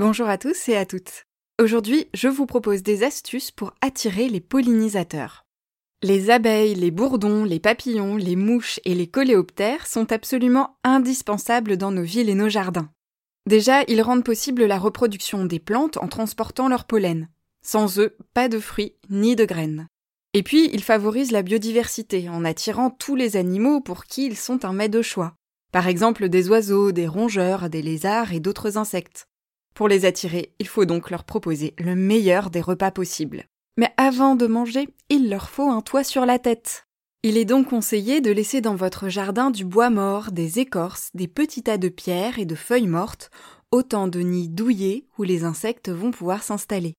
Bonjour à tous et à toutes. Aujourd'hui, je vous propose des astuces pour attirer les pollinisateurs. Les abeilles, les bourdons, les papillons, les mouches et les coléoptères sont absolument indispensables dans nos villes et nos jardins. Déjà, ils rendent possible la reproduction des plantes en transportant leur pollen. Sans eux, pas de fruits ni de graines. Et puis, ils favorisent la biodiversité en attirant tous les animaux pour qui ils sont un mets de choix. Par exemple des oiseaux, des rongeurs, des lézards et d'autres insectes. Pour les attirer, il faut donc leur proposer le meilleur des repas possibles. Mais avant de manger, il leur faut un toit sur la tête. Il est donc conseillé de laisser dans votre jardin du bois mort, des écorces, des petits tas de pierres et de feuilles mortes, autant de nids douillés où les insectes vont pouvoir s'installer.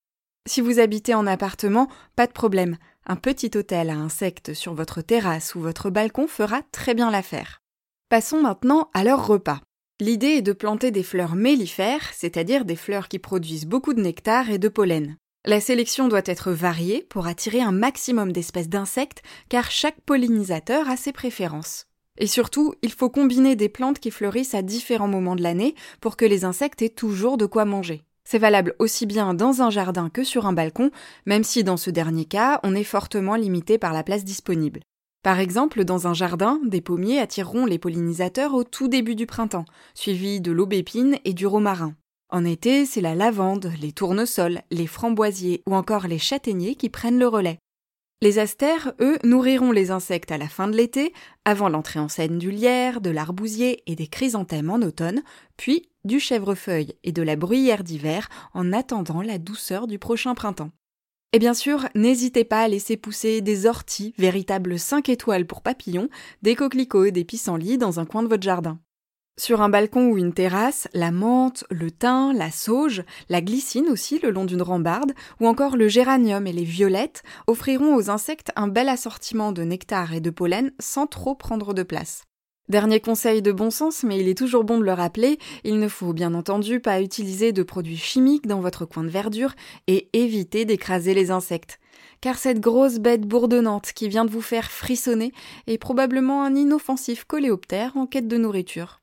Si vous habitez en appartement, pas de problème. Un petit hôtel à insectes sur votre terrasse ou votre balcon fera très bien l'affaire. Passons maintenant à leur repas. L'idée est de planter des fleurs mellifères, c'est-à-dire des fleurs qui produisent beaucoup de nectar et de pollen. La sélection doit être variée pour attirer un maximum d'espèces d'insectes car chaque pollinisateur a ses préférences. Et surtout, il faut combiner des plantes qui fleurissent à différents moments de l'année pour que les insectes aient toujours de quoi manger. C'est valable aussi bien dans un jardin que sur un balcon, même si dans ce dernier cas, on est fortement limité par la place disponible. Par exemple, dans un jardin, des pommiers attireront les pollinisateurs au tout début du printemps, suivis de l'aubépine et du romarin. En été, c'est la lavande, les tournesols, les framboisiers ou encore les châtaigniers qui prennent le relais. Les astères, eux, nourriront les insectes à la fin de l'été, avant l'entrée en scène du lierre, de l'arbousier et des chrysanthèmes en automne, puis du chèvrefeuille et de la bruyère d'hiver en attendant la douceur du prochain printemps. Et bien sûr, n'hésitez pas à laisser pousser des orties, véritables 5 étoiles pour papillons, des coquelicots et des pissenlits dans un coin de votre jardin. Sur un balcon ou une terrasse, la menthe, le thym, la sauge, la glycine aussi le long d'une rambarde, ou encore le géranium et les violettes offriront aux insectes un bel assortiment de nectar et de pollen sans trop prendre de place. Dernier conseil de bon sens, mais il est toujours bon de le rappeler, il ne faut bien entendu pas utiliser de produits chimiques dans votre coin de verdure et éviter d'écraser les insectes. Car cette grosse bête bourdonnante qui vient de vous faire frissonner est probablement un inoffensif coléoptère en quête de nourriture.